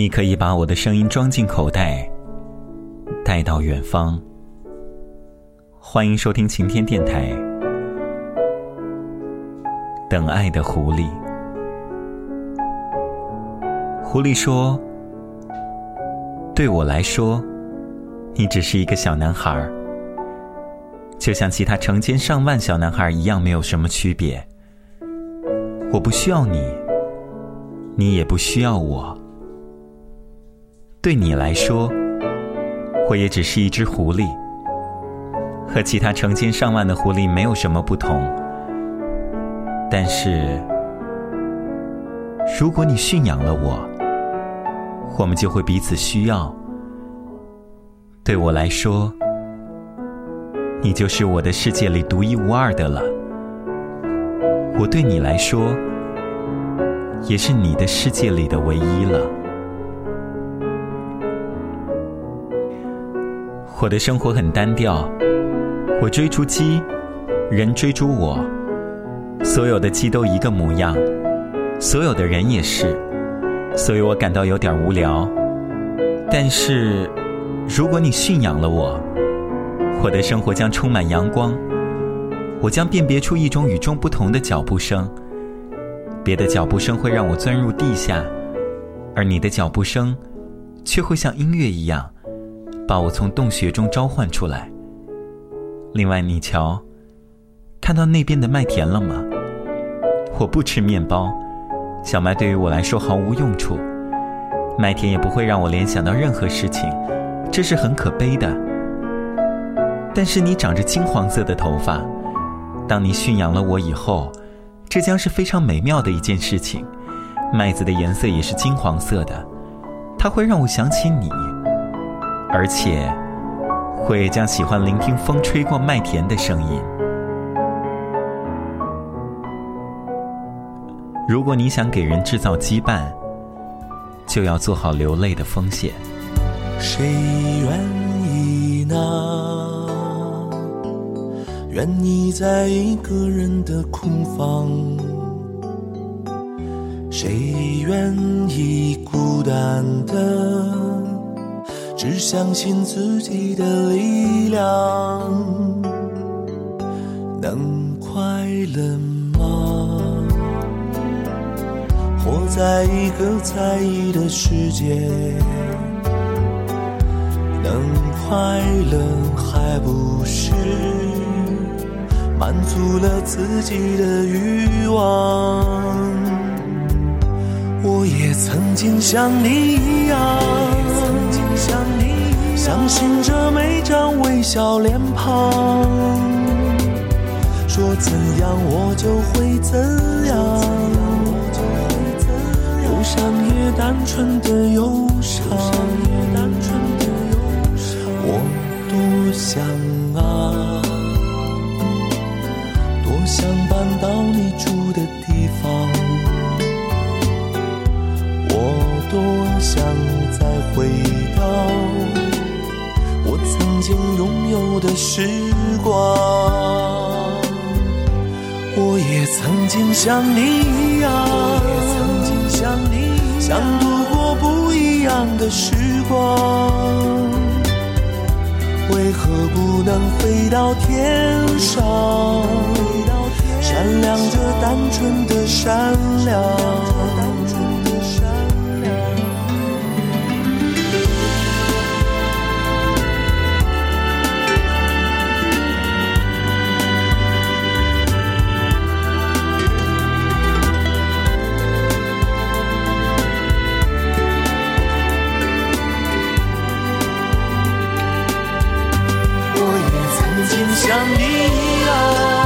你可以把我的声音装进口袋，带到远方。欢迎收听晴天电台。等爱的狐狸，狐狸说：“对我来说，你只是一个小男孩，就像其他成千上万小男孩一样，没有什么区别。我不需要你，你也不需要我。”对你来说，我也只是一只狐狸，和其他成千上万的狐狸没有什么不同。但是，如果你驯养了我，我们就会彼此需要。对我来说，你就是我的世界里独一无二的了。我对你来说，也是你的世界里的唯一了。我的生活很单调，我追逐鸡，人追逐我，所有的鸡都一个模样，所有的人也是，所以我感到有点无聊。但是，如果你驯养了我，我的生活将充满阳光，我将辨别出一种与众不同的脚步声，别的脚步声会让我钻入地下，而你的脚步声，却会像音乐一样。把我从洞穴中召唤出来。另外，你瞧，看到那边的麦田了吗？我不吃面包，小麦对于我来说毫无用处，麦田也不会让我联想到任何事情，这是很可悲的。但是你长着金黄色的头发，当你驯养了我以后，这将是非常美妙的一件事情。麦子的颜色也是金黄色的，它会让我想起你。而且，会将喜欢聆听风吹过麦田的声音。如果你想给人制造羁绊，就要做好流泪的风险。谁愿意呢？愿意在一个人的空房？谁愿意孤单的？只相信自己的力量，能快乐吗？活在一个在意的世界，能快乐还不是满足了自己的欲望？我也曾经像你一样。相信着每张微笑脸庞，说怎样我就会怎样，忧伤也单纯的忧伤，我多想啊，多想搬到你住的地方，我多想再回到。曾经拥有的时光，我也曾经像你一样，曾经像你想度过不一样的时光。为何不能飞到天上，闪亮着单纯的善良？心像你一样。